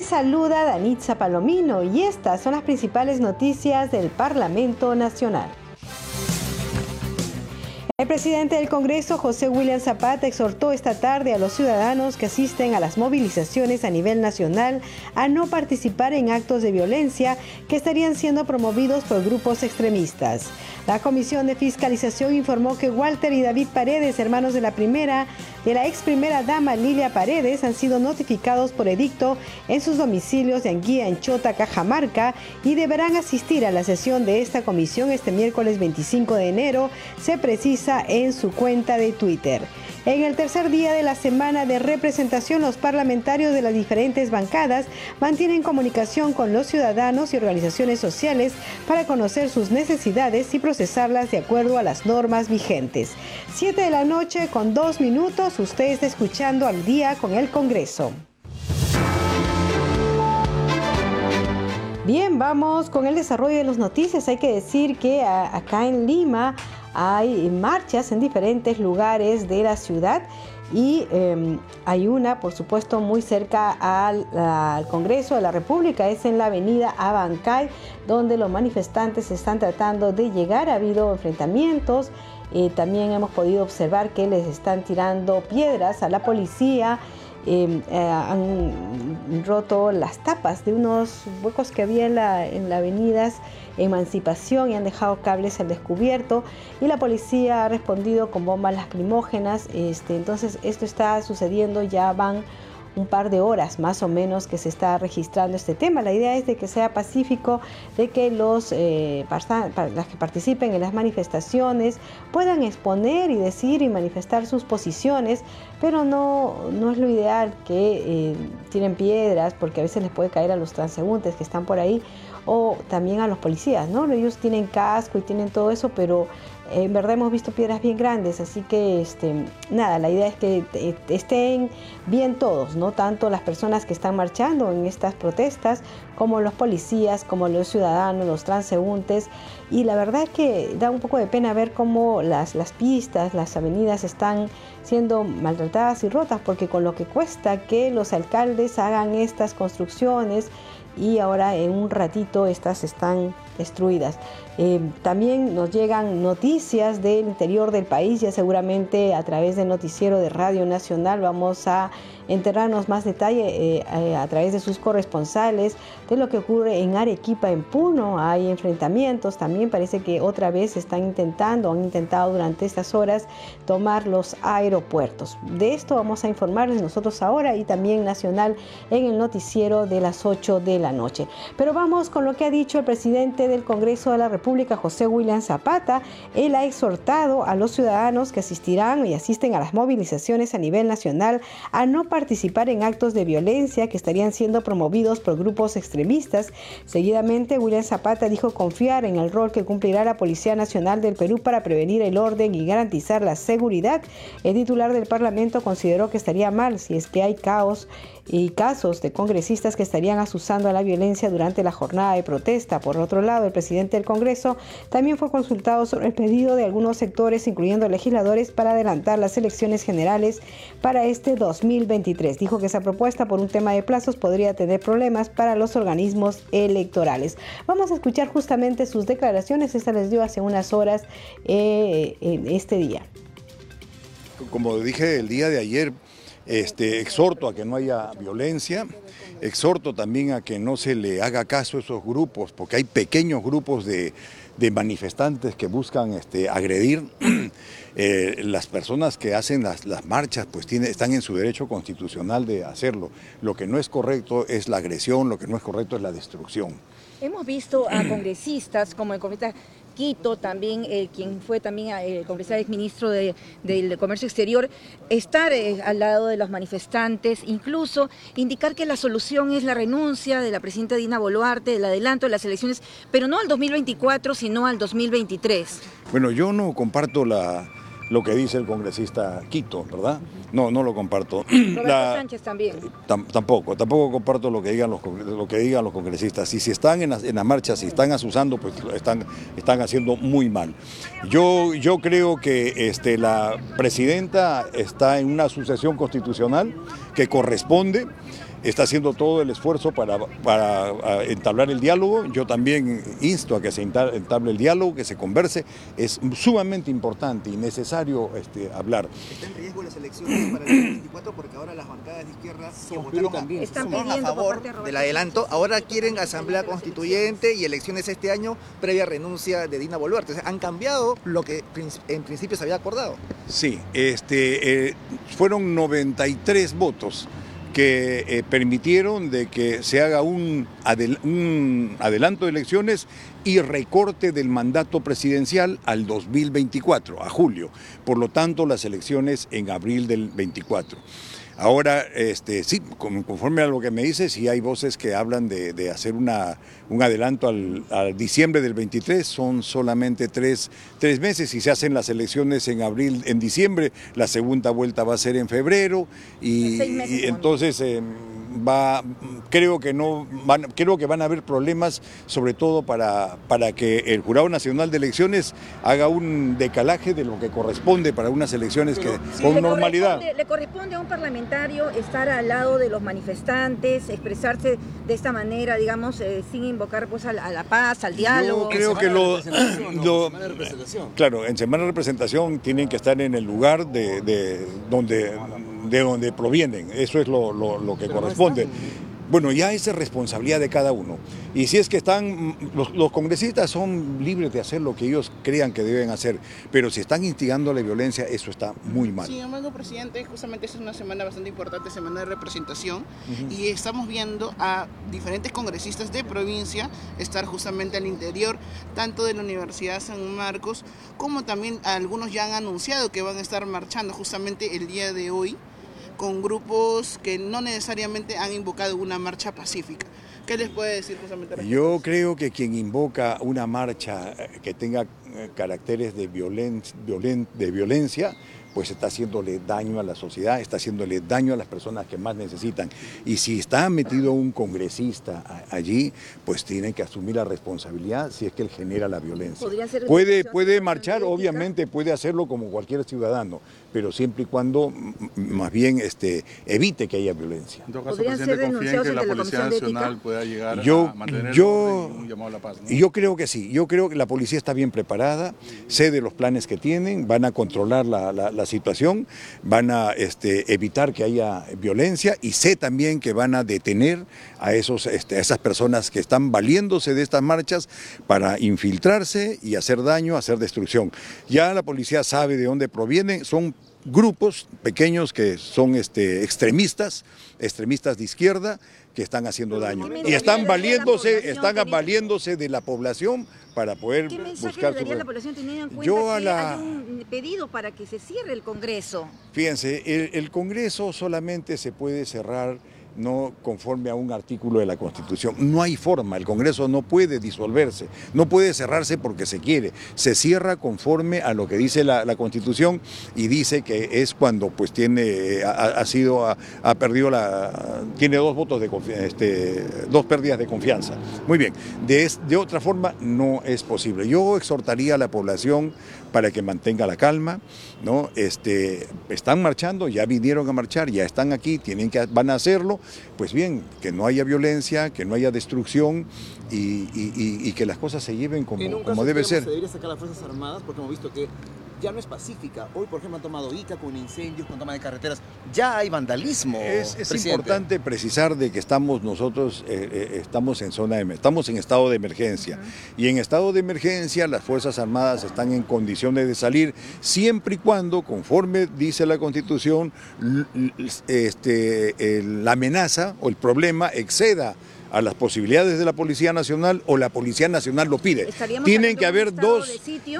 Saluda Danitza Palomino y estas son las principales noticias del Parlamento Nacional. El presidente del Congreso, José William Zapata, exhortó esta tarde a los ciudadanos que asisten a las movilizaciones a nivel nacional a no participar en actos de violencia que estarían siendo promovidos por grupos extremistas. La Comisión de Fiscalización informó que Walter y David Paredes, hermanos de la primera, de la ex primera dama Lilia Paredes, han sido notificados por edicto en sus domicilios de Anguía, en Chota, Cajamarca, y deberán asistir a la sesión de esta comisión este miércoles 25 de enero, se precisa en su cuenta de Twitter. En el tercer día de la semana de representación, los parlamentarios de las diferentes bancadas mantienen comunicación con los ciudadanos y organizaciones sociales para conocer sus necesidades y procesarlas de acuerdo a las normas vigentes. Siete de la noche con dos minutos, usted está escuchando al día con el Congreso. Bien, vamos con el desarrollo de las noticias. Hay que decir que acá en Lima hay marchas en diferentes lugares de la ciudad y em, hay una, por supuesto, muy cerca al, Congreso de la República, es en la avenida Abancay, donde los manifestantes están tratando de llegar. Ha habido enfrentamientos, eh, también hemos podido observar que les están tirando piedras a la policía. Em, eh, han roto las tapas de unos huecos que había en la, en la avenida Emancipación y han dejado cables al descubierto y la policía ha respondido con bombas lacrimógenas. Este, entonces esto está sucediendo, ya van un par de horas más o menos que se está registrando este tema. La idea es de que sea pacífico, de que los eh, las que participen en las manifestaciones puedan exponer y decir y manifestar sus posiciones, pero no, no es lo ideal que eh, tiren piedras porque a veces les puede caer a los transeúntes que están por ahí o también a los policías, ¿no? Ellos tienen casco y tienen todo eso, pero en verdad hemos visto piedras bien grandes, así que este, nada, la idea es que estén bien todos, no tanto las personas que están marchando en estas protestas, como los policías, como los ciudadanos, los transeúntes. Y la verdad que da un poco de pena ver cómo las, las pistas, las avenidas están siendo maltratadas y rotas, porque con lo que cuesta que los alcaldes hagan estas construcciones y ahora en un ratito estas están destruidas. Eh, también nos llegan noticias del interior del país, ya seguramente a través del noticiero de Radio Nacional vamos a enterarnos más detalle eh, eh, a través de sus corresponsales de lo que ocurre en Arequipa, en Puno. Hay enfrentamientos, también parece que otra vez están intentando, han intentado durante estas horas tomar los aeropuertos. De esto vamos a informarles nosotros ahora y también nacional en el noticiero de las 8 de la noche. Pero vamos con lo que ha dicho el presidente del Congreso de la República, José William Zapata. Él ha exhortado a los ciudadanos que asistirán y asisten a las movilizaciones a nivel nacional a no participar en actos de violencia que estarían siendo promovidos por grupos extremistas. Seguidamente, William Zapata dijo confiar en el rol que cumplirá la Policía Nacional del Perú para prevenir el orden y garantizar la seguridad. El titular del Parlamento consideró que estaría mal si es que hay caos y casos de congresistas que estarían asusando a la violencia durante la jornada de protesta. Por otro lado, el presidente del Congreso también fue consultado sobre el pedido de algunos sectores, incluyendo legisladores, para adelantar las elecciones generales para este 2023. Dijo que esa propuesta por un tema de plazos podría tener problemas para los organismos electorales. Vamos a escuchar justamente sus declaraciones. Esta les dio hace unas horas eh, en este día. Como dije el día de ayer, este, exhorto a que no haya violencia, exhorto también a que no se le haga caso a esos grupos, porque hay pequeños grupos de, manifestantes que buscan este, agredir. Eh, las personas que hacen las, marchas pues están en su derecho constitucional de hacerlo. Lo que no es correcto es la agresión, lo que no es correcto es la destrucción. Hemos visto a congresistas como el congresista Quito, también eh, quien fue también eh, el congresista ministro de, del Comercio Exterior, estar eh, al lado de los manifestantes, incluso indicar que la solución es la renuncia de la presidenta Dina Boluarte, el adelanto de las elecciones, pero no al 2024, sino al 2023. Bueno, yo no comparto la lo que dice el congresista Quito, ¿verdad? No, no lo comparto. Roberto Sánchez también. tampoco, tampoco comparto lo que digan los, lo que digan los congresistas. Y si están en las, en marchas, si están asusando, pues están, están haciendo muy mal. Yo, yo creo que este, la presidenta está en una sucesión constitucional que corresponde. Está haciendo todo el esfuerzo para, para entablar el diálogo. Yo también insto a que se entable el diálogo, que se converse. Es sumamente importante y necesario este, hablar. ¿Está en riesgo las elecciones para el 2024 porque ahora las bancadas de izquierda que votaron, a, están a favor del adelanto, ahora quieren asamblea constituyente y elecciones este año previa renuncia de Dina Boluarte? O sea, han cambiado lo que en principio se había acordado. Sí, este, eh, fueron 93 votos que eh, permitieron de que se haga un, adelanto de elecciones y recorte del mandato presidencial al 2024, a julio. Por lo tanto, las elecciones en abril del 24. Ahora, este, sí, conforme a lo que me dices, sí hay voces que hablan de, hacer una, un adelanto al, diciembre del 23, son solamente tres, tres meses y se hacen las elecciones en abril, en diciembre, la segunda vuelta va a ser en febrero y, entonces... Eh, va, creo que no van, creo que van a haber problemas, sobre todo para, para que el Jurado Nacional de Elecciones haga un decalaje de lo que corresponde para unas elecciones que con normalidad. le corresponde a un parlamentario estar al lado de los manifestantes, expresarse de esta manera, digamos, eh, sin invocar pues a la, paz, al diálogo. Yo creo que lo, claro, en semana de representación tienen que estar en el lugar de, de donde de donde provienen. Eso es lo, que corresponde. Bueno, ya es responsabilidad de cada uno. Y si es que están, los, congresistas son libres de hacer lo que ellos crean que deben hacer, pero si están instigando la violencia, eso está muy mal. Sin embargo, presidente, justamente es una semana bastante importante, semana de representación, y estamos viendo a diferentes congresistas de provincia estar justamente al interior, tanto de la Universidad San Marcos, como también algunos ya han anunciado que van a estar marchando justamente el día de hoy con grupos que no necesariamente han invocado una marcha pacífica. ¿Qué les puede decir justamente? Yo creo que quien invoca una marcha eh, que tenga eh, caracteres de, de violencia pues está haciéndole daño a la sociedad, está haciéndole daño a las personas que más necesitan. Y si está metido un congresista allí, pues tiene que asumir la responsabilidad si es que él genera la violencia. Puede, puede marchar, obviamente puede hacerlo como cualquier ciudadano, pero siempre y cuando más bien este, evite que haya violencia. En todo caso, presidente, confía en que la Policía Nacional pueda llegar a mantener yo, un llamado a la paz. Yo creo que sí, yo creo que la policía está bien preparada, sé de los planes que tienen, van a controlar la, la situación, van a este, evitar que haya violencia y sé también que van a detener a, esos, este, a esas personas que están valiéndose de estas marchas para infiltrarse y hacer daño, hacer destrucción. Ya la policía sabe de dónde provienen, son grupos pequeños que son este, extremistas, extremistas de izquierda, que están haciendo daño. Y están valiéndose, están valiéndose de la población para poder ¿Qué buscar su... la población teniendo en cuenta Yo a la... hay un pedido para que se cierre el Congreso? Fíjense, el Congreso solamente se puede cerrar no conforme a un artículo de la Constitución. No hay forma, el Congreso no puede disolverse, no puede cerrarse porque se quiere, se cierra conforme a lo que dice la, Constitución y dice que es cuando pues tiene, ha, sido, ha, perdido la, tiene dos votos de este, dos pérdidas de confianza. Muy bien, de, de otra forma no es posible. Yo exhortaría a la población para que mantenga la calma, ¿no? Este, están marchando, ya vinieron a marchar, ya están aquí, tienen que, van a hacerlo, pues bien, que no haya violencia, que no haya destrucción y, que las cosas se lleven como, como debe ser. ¿Se debería sacar las Fuerzas Armadas? Porque hemos visto que ya no es pacífica. Hoy, por ejemplo, han tomado Ica con incendios, con toma de carreteras. Ya hay vandalismo. Es, importante precisar de que estamos nosotros eh, eh, estamos en zona de, estamos en estado de emergencia y en estado de emergencia las fuerzas armadas están en condiciones de salir siempre y cuando, conforme dice la Constitución, este, la amenaza o el problema exceda a las posibilidades de la Policía Nacional o la Policía Nacional lo pide. Tienen que haber dos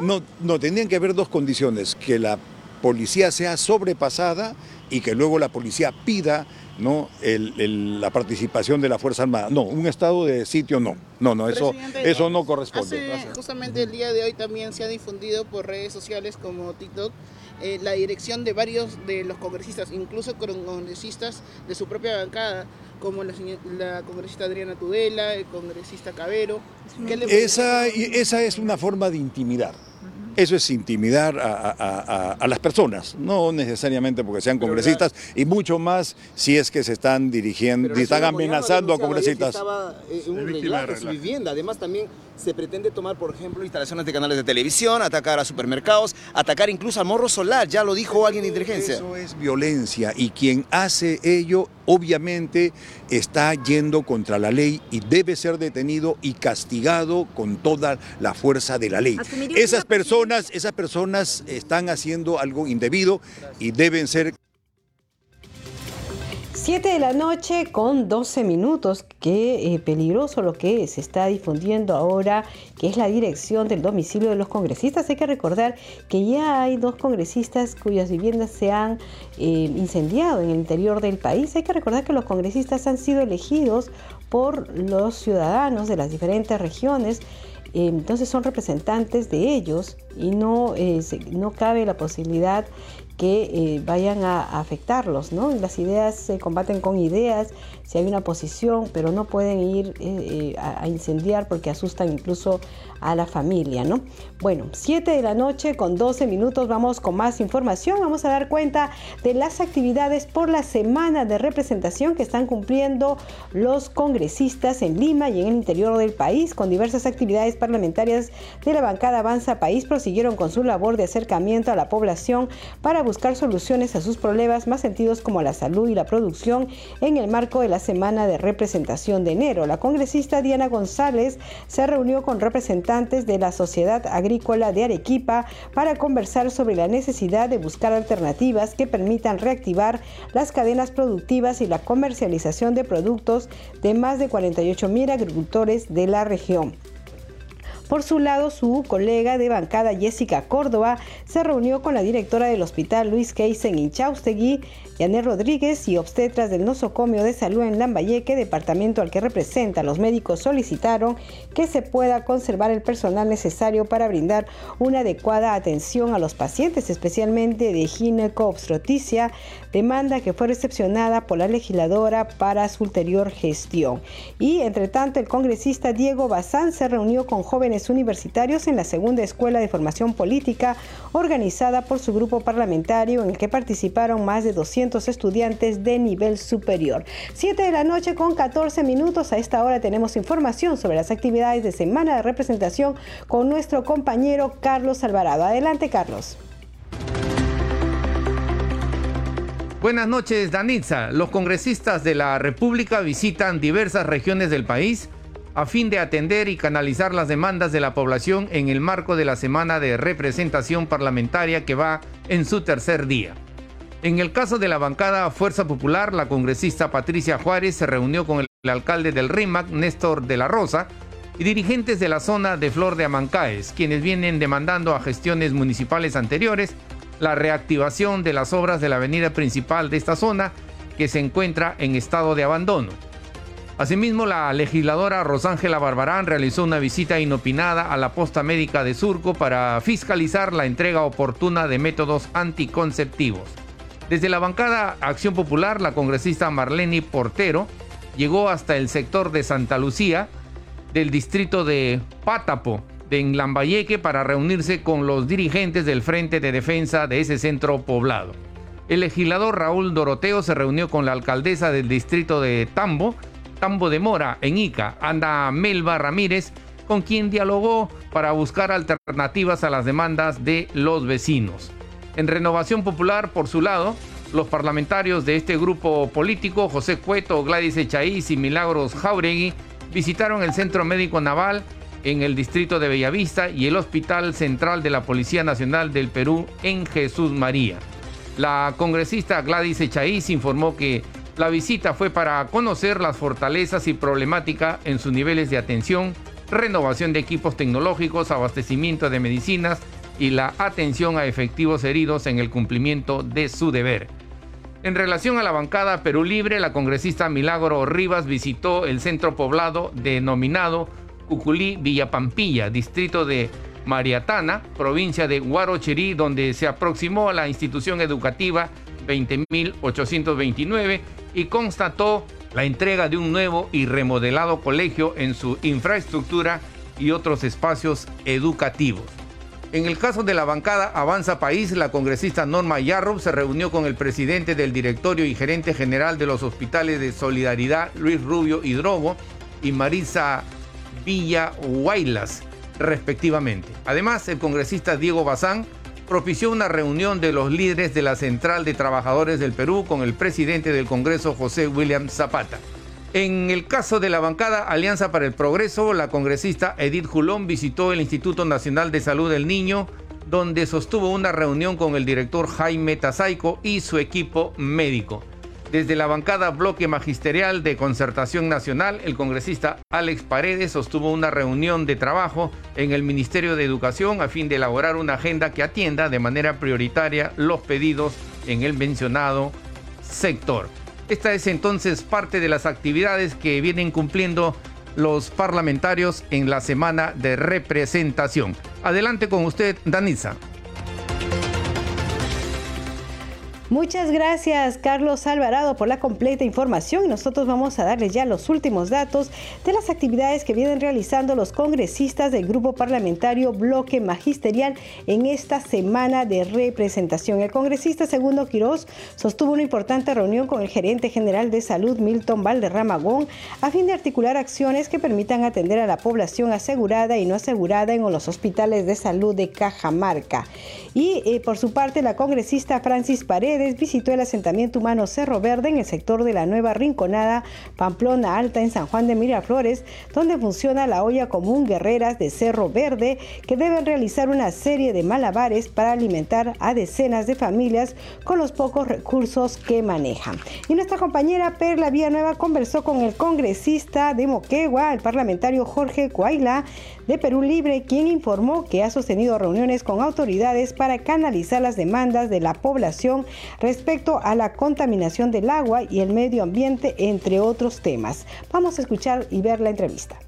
no no tendrían que haber dos condiciones, que la policía sea sobrepasada y que luego la policía pida no la participación de la Fuerza Armada. No, un estado de sitio no. No, no, eso, eso no corresponde. justamente el día de hoy también se ha difundido por redes sociales como TikTok eh, la dirección de varios de los congresistas, incluso congresistas de su propia bancada, como la, la congresista Adriana Tudela, el congresista Cabero. esa, esa es una forma de intimidar. Eso es intimidar a, las personas, no necesariamente porque sean congresistas, y mucho más si es que se están dirigiendo, están amenazando a congresistas. Estaba un en su vivienda. Además, también se pretende tomar, por ejemplo, instalaciones de canales de televisión, atacar a supermercados, atacar incluso al morro solar, ya lo dijo alguien de inteligencia. Eso es violencia y quien hace ello obviamente está yendo contra la ley y debe ser detenido y castigado con toda la fuerza de la ley. Esas personas, esas personas están haciendo algo indebido y deben ser 7 de la noche con 12 minutos. Qué eh, peligroso lo que se está difundiendo ahora, que es la dirección del domicilio de los congresistas. Hay que recordar que ya hay dos congresistas cuyas viviendas se han eh, incendiado en el interior del país. Hay que recordar que los congresistas han sido elegidos por los ciudadanos de las diferentes regiones. entonces son representantes de ellos y no, eh, no cabe la posibilidad que eh, vayan a, afectarlos, ¿no? Las ideas se combaten con ideas, si hay una posición, pero no pueden ir eh, eh, a, incendiar porque asustan incluso a la familia, ¿no? Bueno, 7 de la noche con 12 minutos vamos con más información, vamos a dar cuenta de las actividades por la semana de representación que están cumpliendo los congresistas en Lima y en el interior del país, con diversas actividades parlamentarias de la bancada Avanza País prosiguieron con su labor de acercamiento a la población para buscar soluciones a sus problemas más sentidos como la salud y la producción en el marco de la semana de representación de enero. La congresista Diana González se reunió con representantes de la Sociedad Agrícola de Arequipa para conversar sobre la necesidad de buscar alternativas que permitan reactivar las cadenas productivas y la comercialización de productos de más de 48 mil agricultores de la región. Por su lado, su colega de bancada Jessica Córdoba se reunió con la directora del hospital Luis Keisen en Chaustegui Yané Rodríguez y obstetras del nosocomio de salud en Lambayeque, departamento al que representa, los médicos solicitaron que se pueda conservar el personal necesario para brindar una adecuada atención a los pacientes, especialmente de gineco-obstetricia, demanda que fue recepcionada por la legisladora para su ulterior gestión. Y entre tanto, el congresista Diego Bazán se reunió con jóvenes universitarios en la segunda escuela de formación política organizada por su grupo parlamentario en el que participaron más de 200 estudiantes de nivel superior. 7 de la noche con 14 minutos. A esta hora tenemos información sobre las actividades de semana de representación con nuestro compañero Carlos Alvarado. Adelante, Carlos. Buenas noches, Danitza. Los congresistas de la República visitan diversas regiones del país a fin de atender y canalizar las demandas de la población en el marco de la semana de representación parlamentaria que va en su tercer día. En el caso de la bancada Fuerza Popular, la congresista Patricia Juárez se reunió con el alcalde del RIMAC, Néstor de la Rosa, y dirigentes de la zona de Flor de Amancaes, quienes vienen demandando a gestiones municipales anteriores la reactivación de las obras de la avenida principal de esta zona, que se encuentra en estado de abandono. Asimismo, la legisladora Rosángela Barbarán realizó una visita inopinada a la posta médica de Surco para fiscalizar la entrega oportuna de métodos anticonceptivos. Desde la bancada Acción Popular, la congresista Marlene Portero llegó hasta el sector de Santa Lucía del distrito de Pátapo, de Lambayeque, para reunirse con los dirigentes del Frente de Defensa de ese centro poblado. El legislador Raúl Doroteo se reunió con la alcaldesa del distrito de Tambo, Tambo de Mora, en Ica, Anda Melba Ramírez, con quien dialogó para buscar alternativas a las demandas de los vecinos. En Renovación Popular, por su lado, los parlamentarios de este grupo político, José Cueto, Gladys Echaíz y Milagros Jauregui, visitaron el Centro Médico Naval en el distrito de Bellavista y el Hospital Central de la Policía Nacional del Perú en Jesús María. La congresista Gladys Echaíz informó que la visita fue para conocer las fortalezas y problemática en sus niveles de atención, renovación de equipos tecnológicos, abastecimiento de medicinas, y la atención a efectivos heridos en el cumplimiento de su deber. En relación a la bancada Perú Libre, la congresista Milagro Rivas visitó el centro poblado denominado Cuculí Villapampilla, distrito de Mariatana, provincia de Huarochirí, donde se aproximó a la institución educativa 20.829 y constató la entrega de un nuevo y remodelado colegio en su infraestructura y otros espacios educativos. En el caso de la bancada Avanza País, la congresista Norma Yarrow se reunió con el presidente del directorio y gerente general de los hospitales de Solidaridad, Luis Rubio Hidrogo, y Marisa Villa Huaylas, respectivamente. Además, el congresista Diego Bazán propició una reunión de los líderes de la Central de Trabajadores del Perú con el presidente del Congreso, José William Zapata. En el caso de la bancada Alianza para el Progreso, la congresista Edith Julón visitó el Instituto Nacional de Salud del Niño, donde sostuvo una reunión con el director Jaime Tazaico y su equipo médico. Desde la bancada Bloque Magisterial de Concertación Nacional, el congresista Alex Paredes sostuvo una reunión de trabajo en el Ministerio de Educación a fin de elaborar una agenda que atienda de manera prioritaria los pedidos en el mencionado sector. Esta es entonces parte de las actividades que vienen cumpliendo los parlamentarios en la semana de representación. Adelante con usted, Danisa. Muchas gracias, Carlos Alvarado, por la completa información. Nosotros vamos a darles ya los últimos datos de las actividades que vienen realizando los congresistas del Grupo Parlamentario Bloque Magisterial en esta semana de representación. El congresista Segundo Quirós sostuvo una importante reunión con el gerente general de salud, Milton Valderramagón, a fin de articular acciones que permitan atender a la población asegurada y no asegurada en los hospitales de salud de Cajamarca. Y eh, por su parte, la congresista Francis Paredes visitó el asentamiento humano Cerro Verde en el sector de la nueva Rinconada Pamplona Alta en San Juan de Miraflores, donde funciona la olla común Guerreras de Cerro Verde, que deben realizar una serie de malabares para alimentar a decenas de familias con los pocos recursos que manejan. Y nuestra compañera Perla Villanueva conversó con el congresista de Moquegua, el parlamentario Jorge Coaila, de Perú Libre, quien informó que ha sostenido reuniones con autoridades para canalizar las demandas de la población respecto a la contaminación del agua y el medio ambiente, entre otros temas. Vamos a escuchar y ver la entrevista.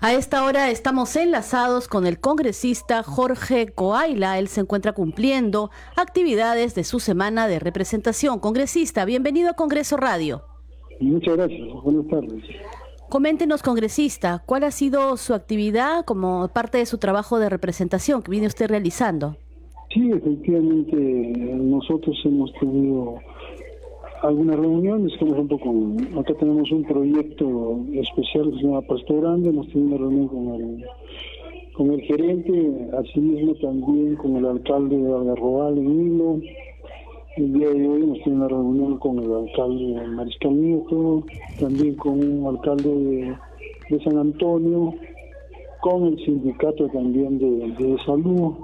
A esta hora estamos enlazados con el congresista Jorge Coaila. Él se encuentra cumpliendo actividades de su semana de representación. Congresista, bienvenido a Congreso Radio. Muchas gracias. Buenas tardes. Coméntenos, congresista, ¿cuál ha sido su actividad como parte de su trabajo de representación que viene usted realizando? Sí, efectivamente, nosotros hemos tenido algunas reuniones, por ejemplo, con, acá tenemos un proyecto especial que se llama Pastor Grande, hemos tenido una reunión con el, con el gerente, asimismo también con el alcalde de Algarrobal en Hilo, el día de hoy hemos tenido una reunión con el alcalde Mariscal Nieto, también con un alcalde de, San Antonio, con el sindicato también de, salud.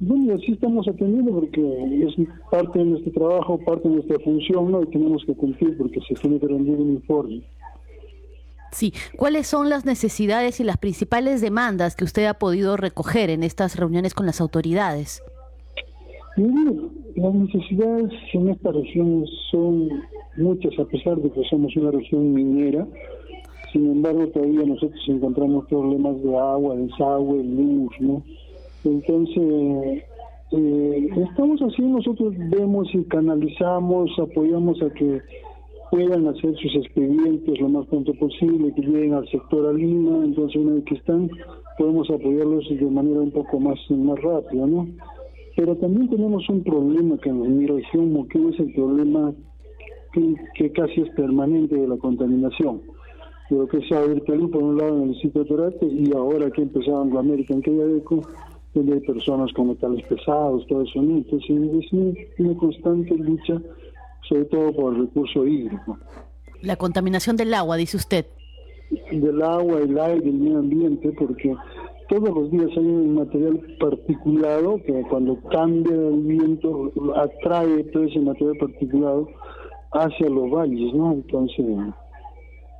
Bueno, y así estamos atendiendo porque es parte de nuestro trabajo, parte de nuestra función, ¿no? Y tenemos que cumplir porque se tiene que rendir un informe. Sí, ¿cuáles son las necesidades y las principales demandas que usted ha podido recoger en estas reuniones con las autoridades? Las necesidades en esta región son muchas, a pesar de que somos una región minera. Sin embargo, todavía nosotros encontramos problemas de agua, desagüe, luz, ¿no? Entonces, eh, estamos así, nosotros vemos y canalizamos, apoyamos a que puedan hacer sus expedientes lo más pronto posible, que lleguen al sector Alima, entonces una vez que están, podemos apoyarlos de manera un poco más, más rápida, ¿no? Pero también tenemos un problema que en mi región que es el problema que, casi es permanente de la contaminación. De lo que es el Perú, por un lado en el sitio de Torate, y ahora que empezaron la América en Cayadeco, donde hay personas con metales pesados, todo eso. Entonces es una constante lucha, sobre todo por el recurso hídrico. La contaminación del agua, dice usted. Del agua, el aire, el medio ambiente, porque todos los días hay un material particulado que cuando cambia el viento atrae todo ese material particulado hacia los valles, ¿no? Entonces,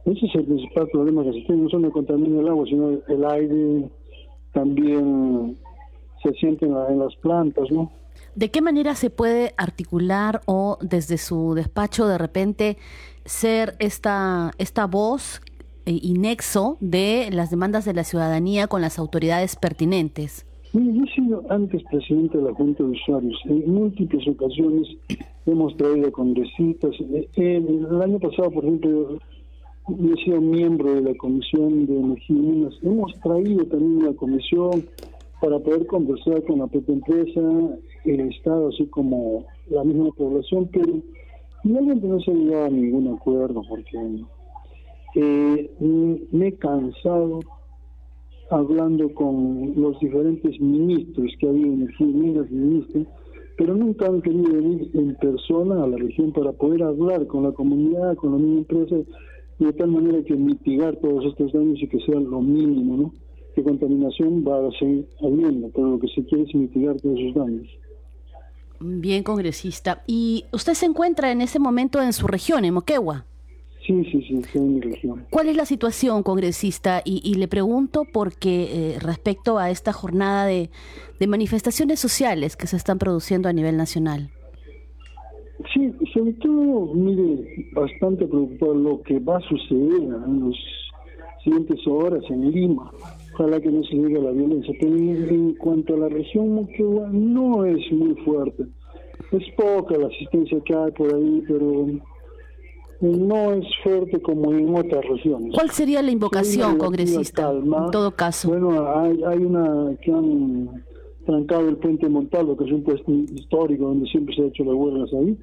ese es el principal problema que se tiene, no solo contamina el agua, sino el aire también se siente en, en las plantas, ¿no? ¿De qué manera se puede articular o desde su despacho de repente ser esta, esta voz y nexo de las demandas de la ciudadanía con las autoridades pertinentes? yo he sido antes presidente de la Junta de Usuarios. En múltiples ocasiones hemos traído congresistas. El, año pasado, por ejemplo, yo he sido miembro de la Comisión de Energía y. Hemos traído también una comisión para poder conversar con la propia empresa, el Estado, así como la misma población, pero finalmente no se ha llegado a ningún acuerdo porque eh, me he cansado hablando con los diferentes ministros que ha habido en el ministros, pero nunca han querido venir en persona a la región para poder hablar con la comunidad, con la misma empresa, de tal manera que mitigar todos estos daños y que sea lo mínimo, ¿no? Que contaminación va a seguir habiendo, pero lo que se quiere es mitigar todos esos daños. Bien, congresista. ¿Y usted se encuentra en ese momento en su región, en Moquegua? Sí, sí, sí, en mi región. ¿Cuál es la situación, congresista? Y, le pregunto porque eh, respecto a esta jornada de, manifestaciones sociales que se están produciendo a nivel nacional. Sí, sobre todo, mire, bastante preocupado lo que va a suceder en las siguientes horas en Lima. Ojalá que no se llegue a la violencia. Pero en, cuanto a la región Moquegua, no es muy fuerte. Es poca la asistencia que hay por ahí, pero no es fuerte como en otras regiones. ¿Cuál sería la invocación, congresista, en todo caso? Bueno, hay, hay una que han trancado el puente Montalvo, que es un puesto histórico donde siempre se ha hecho las huelgas ahí.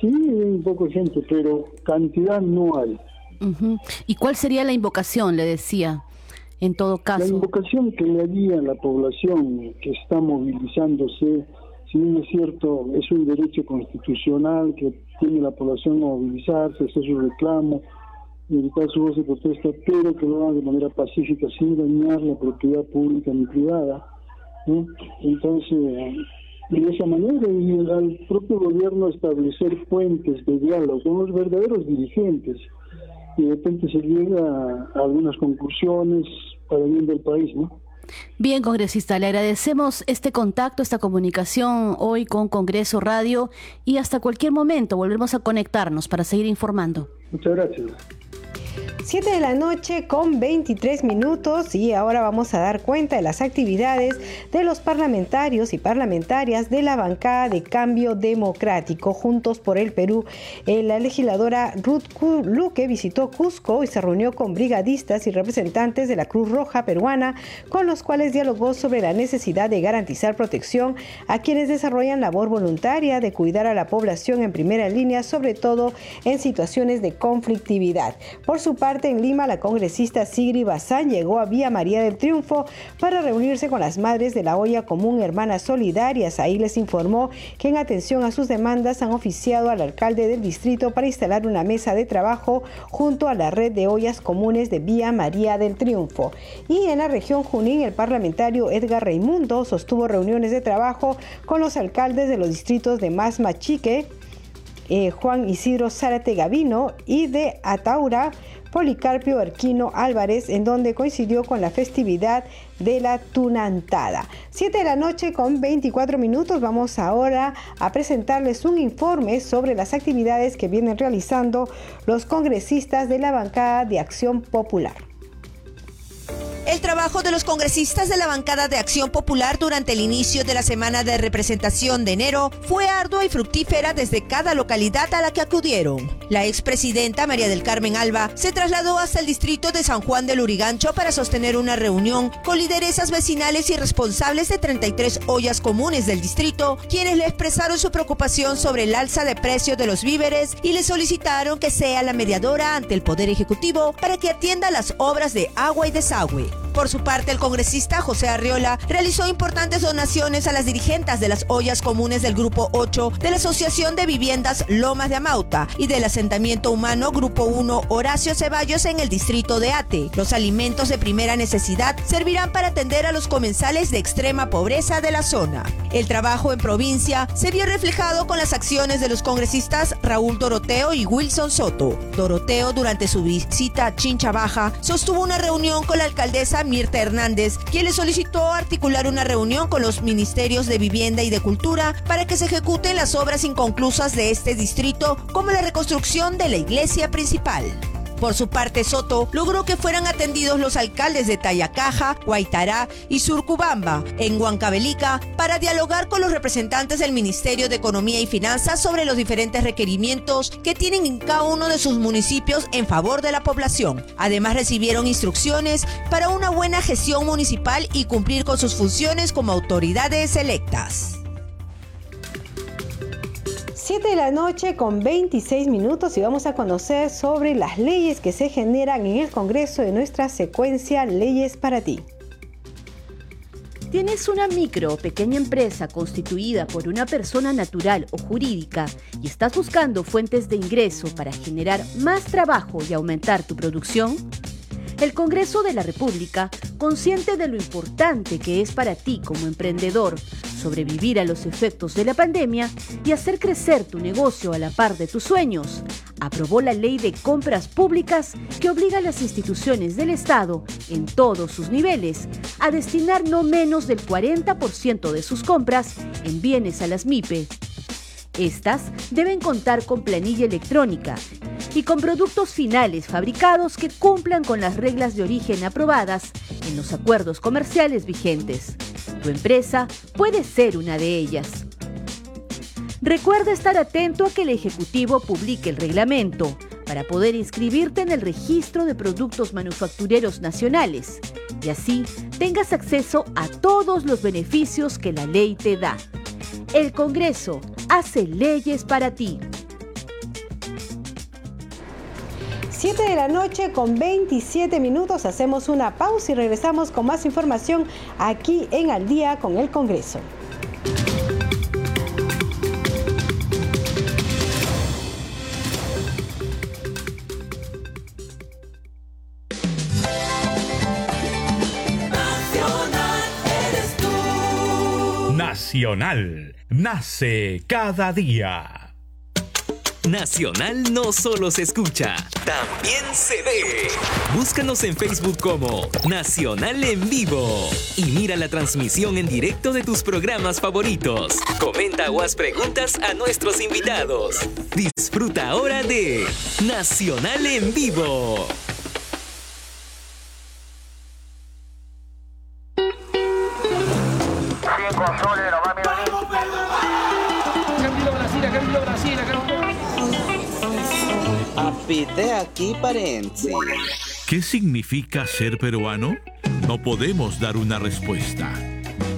Sí, hay un poco de gente, pero cantidad no hay. ¿Y cuál sería la invocación, le decía, en todo caso? La invocación que le haría a la población que está movilizándose si bien es cierto, es un derecho constitucional que tiene la población a movilizarse, hacer su reclamo, evitar su voz de protesta, pero que lo haga de manera pacífica, sin dañar la propiedad pública ni privada. Entonces, de esa manera, y al propio gobierno establecer puentes de diálogo con los verdaderos dirigentes, y de repente se llega a algunas conclusiones para bien del país, ¿no? Bien, congresista, le agradecemos este contacto, esta comunicación hoy con Congreso Radio y hasta cualquier momento volvemos a conectarnos para seguir informando. Muchas gracias. 7 de la noche con 23 minutos y ahora vamos a dar cuenta de las actividades de los parlamentarios y parlamentarias de la bancada de cambio democrático Juntos por el Perú. Eh, la legisladora Ruth Luque visitó Cusco y se reunió con brigadistas y representantes de la Cruz Roja peruana con los cuales dialogó sobre la necesidad de garantizar protección a quienes desarrollan labor voluntaria de cuidar a la población en primera línea, sobre todo en situaciones de conflictividad. Por su parte, en Lima, la congresista Sigri Bazán llegó a Vía María del Triunfo para reunirse con las madres de la olla común Hermanas Solidarias. Ahí les informó que en atención a sus demandas han oficiado al alcalde del distrito para instalar una mesa de trabajo junto a la red de ollas comunes de Vía María del Triunfo. Y en la región Junín, el parlamentario Edgar Raimundo sostuvo reuniones de trabajo con los alcaldes de los distritos de Masmachique, eh, Juan Isidro Zárate Gavino y de Ataura, Policarpio Erquino Álvarez, en donde coincidió con la festividad de la Tunantada. Siete de la noche con 24 minutos. Vamos ahora a presentarles un informe sobre las actividades que vienen realizando los congresistas de la bancada de Acción Popular. El trabajo de los congresistas de la bancada de Acción Popular durante el inicio de la semana de representación de enero fue ardua y fructífera desde cada localidad a la que acudieron. La expresidenta María del Carmen Alba se trasladó hasta el distrito de San Juan del Urigancho para sostener una reunión con lideresas vecinales y responsables de 33 ollas comunes del distrito, quienes le expresaron su preocupación sobre el alza de precios de los víveres y le solicitaron que sea la mediadora ante el Poder Ejecutivo para que atienda las obras de agua y desagüe. Por su parte, el congresista José Arriola realizó importantes donaciones a las dirigentes de las ollas comunes del Grupo 8 de la Asociación de Viviendas Lomas de Amauta y del asentamiento humano Grupo 1 Horacio Ceballos en el distrito de Ate. Los alimentos de primera necesidad servirán para atender a los comensales de extrema pobreza de la zona. El trabajo en provincia se vio reflejado con las acciones de los congresistas Raúl Doroteo y Wilson Soto. Doroteo, durante su visita a Chincha Baja, sostuvo una reunión con la alcaldesa Mirta Hernández, quien le solicitó articular una reunión con los ministerios de Vivienda y de Cultura para que se ejecuten las obras inconclusas de este distrito, como la reconstrucción de la iglesia principal. Por su parte, Soto logró que fueran atendidos los alcaldes de Tayacaja, Guaitará y Surcubamba, en Huancavelica, para dialogar con los representantes del Ministerio de Economía y Finanzas sobre los diferentes requerimientos que tienen en cada uno de sus municipios en favor de la población. Además, recibieron instrucciones para una buena gestión municipal y cumplir con sus funciones como autoridades electas. 7 de la noche con 26 minutos y vamos a conocer sobre las leyes que se generan en el Congreso de nuestra secuencia Leyes para ti. ¿Tienes una micro o pequeña empresa constituida por una persona natural o jurídica y estás buscando fuentes de ingreso para generar más trabajo y aumentar tu producción? El Congreso de la República, consciente de lo importante que es para ti como emprendedor sobrevivir a los efectos de la pandemia y hacer crecer tu negocio a la par de tus sueños, aprobó la ley de compras públicas que obliga a las instituciones del Estado, en todos sus niveles, a destinar no menos del 40% de sus compras en bienes a las MIPE. Estas deben contar con planilla electrónica y con productos finales fabricados que cumplan con las reglas de origen aprobadas en los acuerdos comerciales vigentes. Tu empresa puede ser una de ellas. Recuerda estar atento a que el Ejecutivo publique el reglamento para poder inscribirte en el registro de productos manufactureros nacionales y así tengas acceso a todos los beneficios que la ley te da. El Congreso hace leyes para ti. 7 de la noche con 27 minutos hacemos una pausa y regresamos con más información aquí en Al día con el Congreso. Nacional nace cada día. Nacional no solo se escucha, también se ve. Búscanos en Facebook como Nacional en Vivo y mira la transmisión en directo de tus programas favoritos. Comenta o haz preguntas a nuestros invitados. Disfruta ahora de Nacional en Vivo. Apite aquí, Parenzi. ¿Qué significa ser peruano? No podemos dar una respuesta,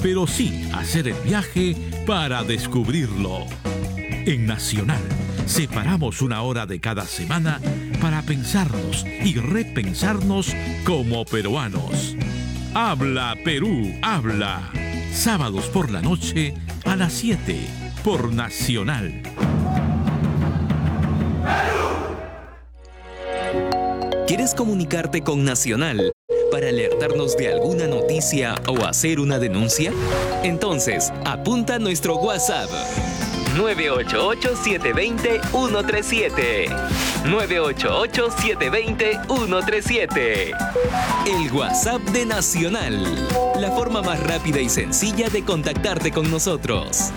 pero sí hacer el viaje para descubrirlo. En Nacional, separamos una hora de cada semana para pensarnos y repensarnos como peruanos. Habla Perú, habla. Sábados por la noche a las 7 por Nacional. ¿Quieres comunicarte con Nacional para alertarnos de alguna noticia o hacer una denuncia? Entonces, apunta nuestro WhatsApp. 988-720-137. 988-720-137. El WhatsApp de Nacional. La forma más rápida y sencilla de contactarte con nosotros.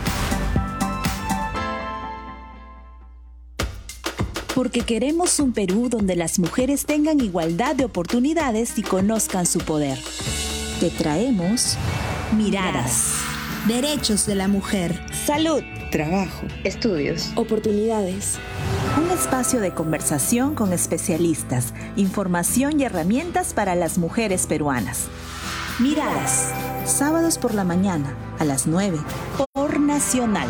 Porque queremos un Perú donde las mujeres tengan igualdad de oportunidades y conozcan su poder. Te traemos miradas, derechos de la mujer, salud, trabajo, estudios, oportunidades. Un espacio de conversación con especialistas, información y herramientas para las mujeres peruanas. Miradas, sábados por la mañana a las 9 por Nacional.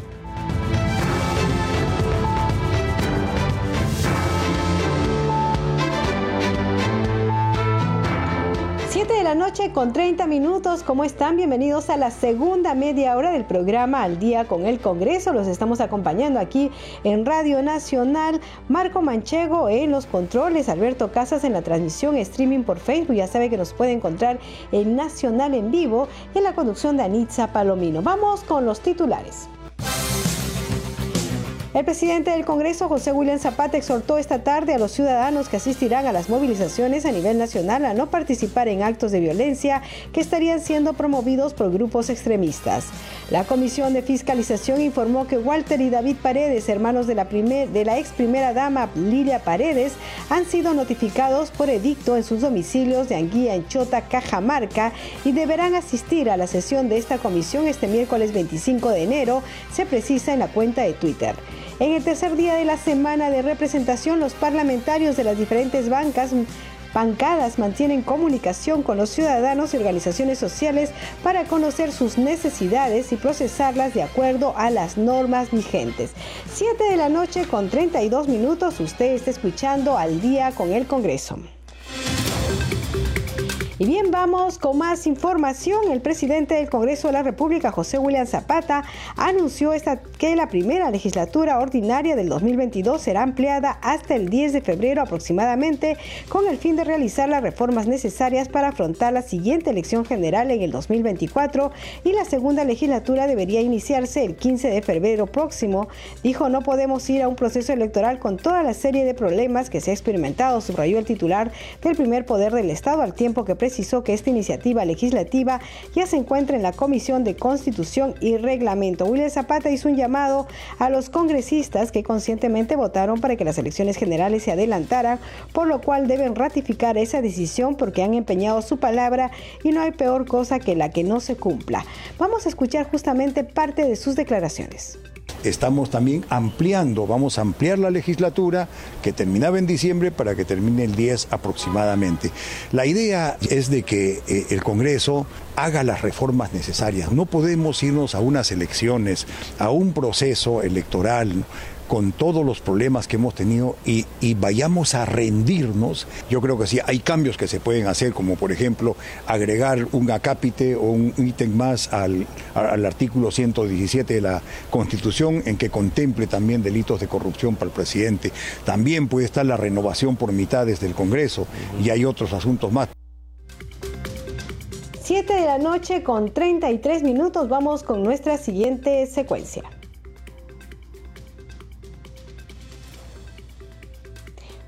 Noche con 30 minutos. ¿Cómo están? Bienvenidos a la segunda media hora del programa Al Día con el Congreso. Los estamos acompañando aquí en Radio Nacional. Marco Manchego en los controles, Alberto Casas en la transmisión streaming por Facebook. Ya sabe que nos puede encontrar en Nacional en vivo y en la conducción de Anitza Palomino. Vamos con los titulares. El presidente del Congreso, José William Zapata, exhortó esta tarde a los ciudadanos que asistirán a las movilizaciones a nivel nacional a no participar en actos de violencia que estarían siendo promovidos por grupos extremistas. La Comisión de Fiscalización informó que Walter y David Paredes, hermanos de la, ex primera dama Lilia Paredes, han sido notificados por edicto en sus domicilios de Anguía, en Chota, Cajamarca y deberán asistir a la sesión de esta comisión este miércoles 25 de enero, se precisa en la cuenta de Twitter. En el tercer día de la semana de representación, los parlamentarios de las diferentes bancas bancadas mantienen comunicación con los ciudadanos y organizaciones sociales para conocer sus necesidades y procesarlas de acuerdo a las normas vigentes. 7 de la noche con 32 minutos, usted está escuchando al día con el Congreso. Y bien, vamos con más información. El presidente del Congreso de la República, José William Zapata, anunció que la primera legislatura ordinaria del 2022 será ampliada hasta el 10 de febrero aproximadamente, con el fin de realizar las reformas necesarias para afrontar la siguiente elección general en el 2024 y la segunda legislatura debería iniciarse el 15 de febrero próximo. Dijo, no podemos ir a un proceso electoral con toda la serie de problemas que se ha experimentado, subrayó el titular del primer poder del Estado al tiempo que precisó que esta iniciativa legislativa ya se encuentra en la Comisión de Constitución y Reglamento. William Zapata hizo un llamado a los congresistas que conscientemente votaron para que las elecciones generales se adelantaran, por lo cual deben ratificar esa decisión porque han empeñado su palabra y no hay peor cosa que la que no se cumpla. Vamos a escuchar justamente parte de sus declaraciones estamos también ampliando, vamos a ampliar la legislatura que terminaba en diciembre para que termine el 10 aproximadamente. La idea es de que eh, el Congreso haga las reformas necesarias. No podemos irnos a unas elecciones, a un proceso electoral con todos los problemas que hemos tenido y, vayamos a rendirnos, yo creo que sí, hay cambios que se pueden hacer, como por ejemplo agregar un acápite o un ítem más al, al artículo 117 de la Constitución en que contemple también delitos de corrupción para el presidente. También puede estar la renovación por mitades del Congreso y hay otros asuntos más. 7 de la noche con 33 minutos vamos con nuestra siguiente secuencia.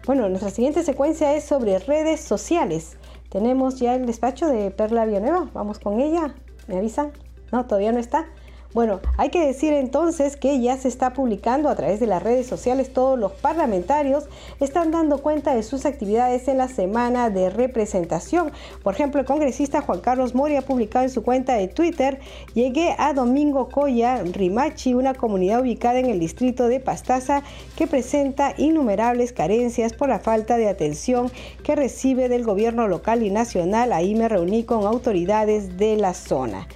Bueno, nuestra siguiente secuencia es sobre redes sociales. Tenemos ya el despacho de Perla Villanueva. Vamos con ella. ¿Me avisan? No, todavía no está. Bueno, hay que decir entonces que ya se está publicando a través de las redes sociales, todos los parlamentarios están dando cuenta de sus actividades en la semana de representación. Por ejemplo, el congresista Juan Carlos Mori ha publicado en su cuenta de Twitter, llegué a Domingo Coya, Rimachi, una comunidad ubicada en el distrito de Pastaza que presenta innumerables carencias por la falta de atención que recibe del gobierno local y nacional. Ahí me reuní con autoridades de la zona.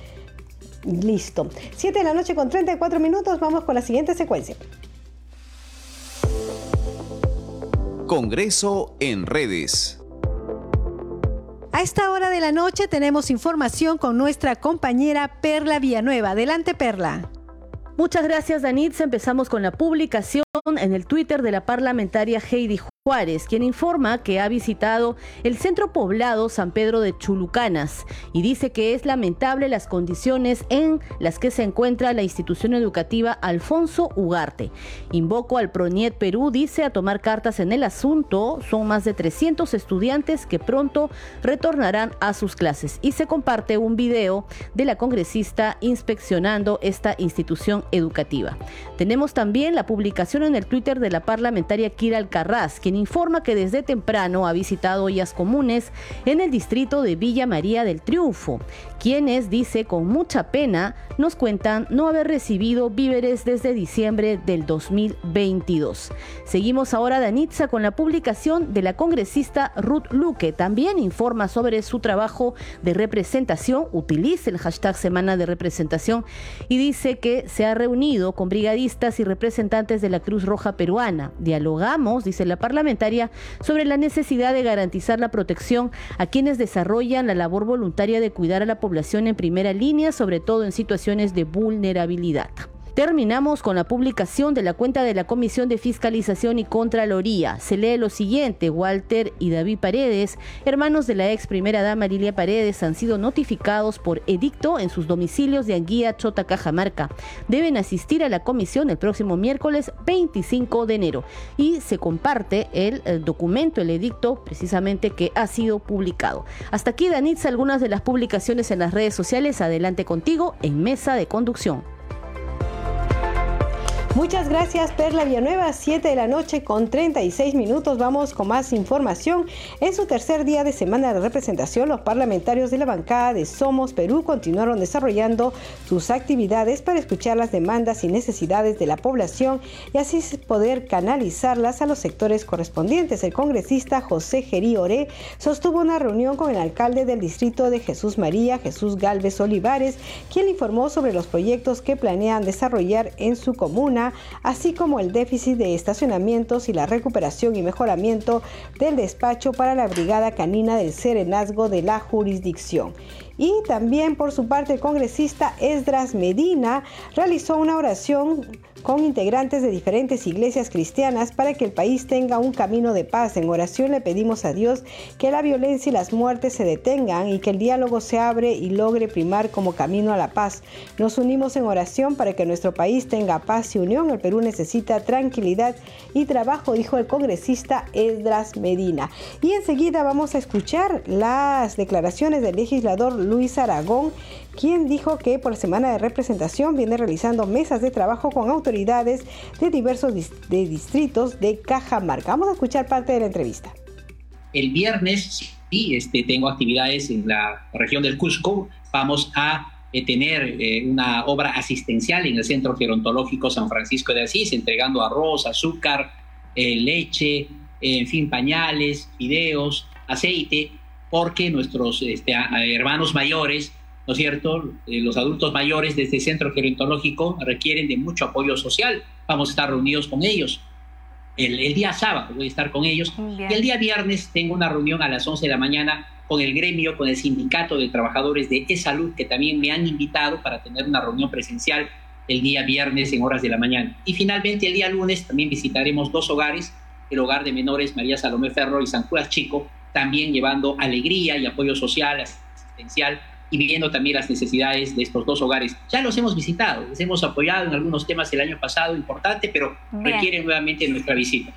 Listo. 7 de la noche con 34 minutos. Vamos con la siguiente secuencia. Congreso en redes. A esta hora de la noche tenemos información con nuestra compañera Perla Villanueva. Adelante, Perla. Muchas gracias, Danitza. Empezamos con la publicación en el Twitter de la parlamentaria Heidi Juárez, quien informa que ha visitado el centro poblado San Pedro de Chulucanas y dice que es lamentable las condiciones en las que se encuentra la institución educativa Alfonso Ugarte. Invoco al PRONIET Perú, dice, a tomar cartas en el asunto. Son más de 300 estudiantes que pronto retornarán a sus clases y se comparte un video de la congresista inspeccionando esta institución educativa. Tenemos también la publicación en el Twitter de la parlamentaria Kira Alcarraz, quien informa que desde temprano ha visitado ollas comunes en el distrito de Villa María del Triunfo, quienes, dice con mucha pena, nos cuentan no haber recibido víveres desde diciembre del 2022. Seguimos ahora, Danitza, con la publicación de la congresista Ruth Luque. También informa sobre su trabajo de representación, utiliza el hashtag Semana de Representación y dice que se ha reunido con brigadistas y representantes de la Cruz Roja Peruana. Dialogamos, dice la parlamentaria, sobre la necesidad de garantizar la protección a quienes desarrollan la labor voluntaria de cuidar a la población en primera línea, sobre todo en situaciones de vulnerabilidad. Terminamos con la publicación de la cuenta de la Comisión de Fiscalización y Contraloría. Se lee lo siguiente, Walter y David Paredes, hermanos de la ex primera dama Lilia Paredes, han sido notificados por edicto en sus domicilios de Anguía, Chota, Cajamarca. Deben asistir a la comisión el próximo miércoles 25 de enero y se comparte el, el documento, el edicto precisamente que ha sido publicado. Hasta aquí, Danitza, algunas de las publicaciones en las redes sociales. Adelante contigo en Mesa de Conducción. Muchas gracias Perla Villanueva, 7 de la noche con 36 minutos. Vamos con más información. En su tercer día de semana de representación, los parlamentarios de la bancada de Somos Perú continuaron desarrollando sus actividades para escuchar las demandas y necesidades de la población y así poder canalizarlas a los sectores correspondientes. El congresista José Gerí Oré sostuvo una reunión con el alcalde del distrito de Jesús María, Jesús Galvez Olivares, quien le informó sobre los proyectos que planean desarrollar en su comuna así como el déficit de estacionamientos y la recuperación y mejoramiento del despacho para la Brigada Canina del Serenazgo de la jurisdicción. Y también por su parte el congresista Esdras Medina realizó una oración con integrantes de diferentes iglesias cristianas para que el país tenga un camino de paz. En oración le pedimos a Dios que la violencia y las muertes se detengan y que el diálogo se abre y logre primar como camino a la paz. Nos unimos en oración para que nuestro país tenga paz y unión. El Perú necesita tranquilidad y trabajo, dijo el congresista Esdras Medina. Y enseguida vamos a escuchar las declaraciones del legislador Luis Aragón quien dijo que por la semana de representación viene realizando mesas de trabajo con autoridades de diversos de distritos de Cajamarca. Vamos a escuchar parte de la entrevista. El viernes sí, este, tengo actividades en la región del Cusco. Vamos a eh, tener eh, una obra asistencial en el Centro Gerontológico San Francisco de Asís, entregando arroz, azúcar, eh, leche, en fin, pañales, fideos, aceite, porque nuestros este, hermanos mayores ¿no es cierto? Eh, los adultos mayores de este centro gerontológico requieren de mucho apoyo social. Vamos a estar reunidos con ellos. El, día sábado voy a estar con ellos. Y el día viernes tengo una reunión a las 11 de la mañana con el gremio, con el sindicato de trabajadores de E-Salud, que también me han invitado para tener una reunión presencial el día viernes en horas de la mañana. Y finalmente el día lunes también visitaremos dos hogares, el hogar de menores María Salomé Ferro y San Judas Chico, también llevando alegría y apoyo social, asistencial y viendo también las necesidades de estos dos hogares. Ya los hemos visitado, les hemos apoyado en algunos temas el año pasado, importante, pero requieren nuevamente nuestra visita.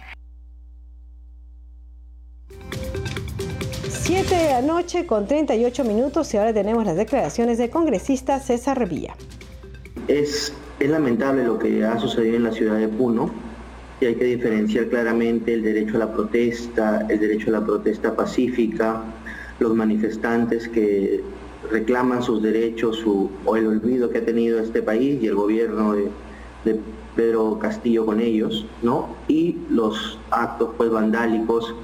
Siete de la noche con 38 minutos y ahora tenemos las declaraciones del congresista César Revilla. Es, es lamentable lo que ha sucedido en la ciudad de Puno y hay que diferenciar claramente el derecho a la protesta, el derecho a la protesta pacífica, los manifestantes que reclaman sus derechos o el olvido que ha tenido este país y el gobierno de, Pedro Castillo con ellos, ¿no? Y los actos pues vandálicos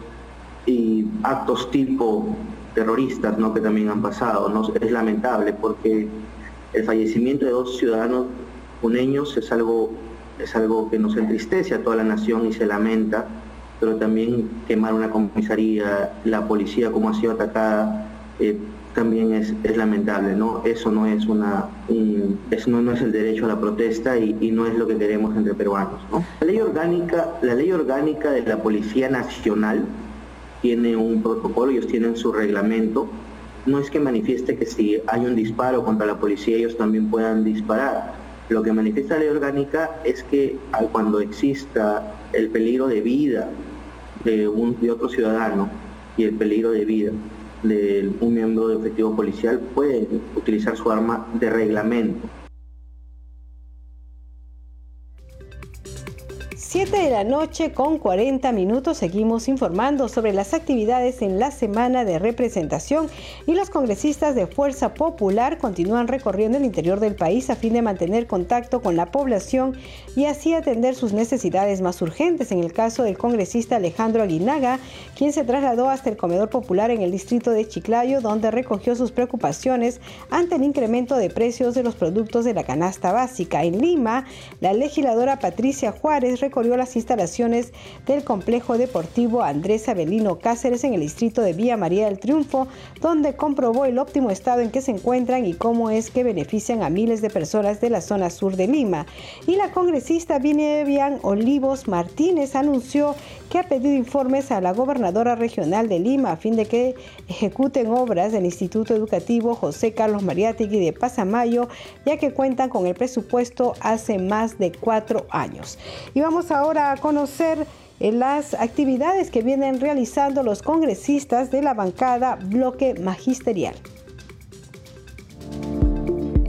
y actos tipo terroristas, ¿no? Que también han pasado, ¿no? Es lamentable porque el fallecimiento de dos ciudadanos puneños es algo, es algo que nos entristece a toda la nación y se lamenta, pero también quemar una comisaría, la policía como ha sido atacada, eh, también es, lamentable, ¿no? Eso no es una eso no, es el derecho a la protesta y, no es lo que queremos entre peruanos, La ley orgánica, la ley orgánica de la Policía Nacional tiene un protocolo, ellos tienen su reglamento. No es que manifieste que si hay un disparo contra la policía ellos también puedan disparar. Lo que manifiesta la ley orgánica es que cuando exista el peligro de vida de, un, de otro ciudadano y el peligro de vida de un miembro de efectivo policial puede utilizar su arma de reglamento 7 de la noche con 40 minutos seguimos informando sobre las actividades en la semana de representación y los congresistas de Fuerza Popular continúan recorriendo el interior del país a fin de mantener contacto con la población y así atender sus necesidades más urgentes. En el caso del congresista Alejandro Aguinaga, quien se trasladó hasta el comedor popular en el distrito de Chiclayo, donde recogió sus preocupaciones ante el incremento de precios de los productos de la canasta básica. En Lima, la legisladora Patricia Juárez recorrió las instalaciones del complejo deportivo Andrés Avelino Cáceres en el distrito de Villa María del Triunfo, donde comprobó el óptimo estado en que se encuentran y cómo es que benefician a miles de personas de la zona sur de Lima. Y la congresista Vinevian Olivos Martínez anunció que ha pedido informes a la gobernadora regional de Lima a fin de que ejecuten obras del Instituto Educativo José Carlos Mariátegui de Pasamayo, ya que cuentan con el presupuesto hace más de cuatro años. Y vamos ahora a conocer eh, las actividades que vienen realizando los congresistas de la bancada Bloque Magisterial.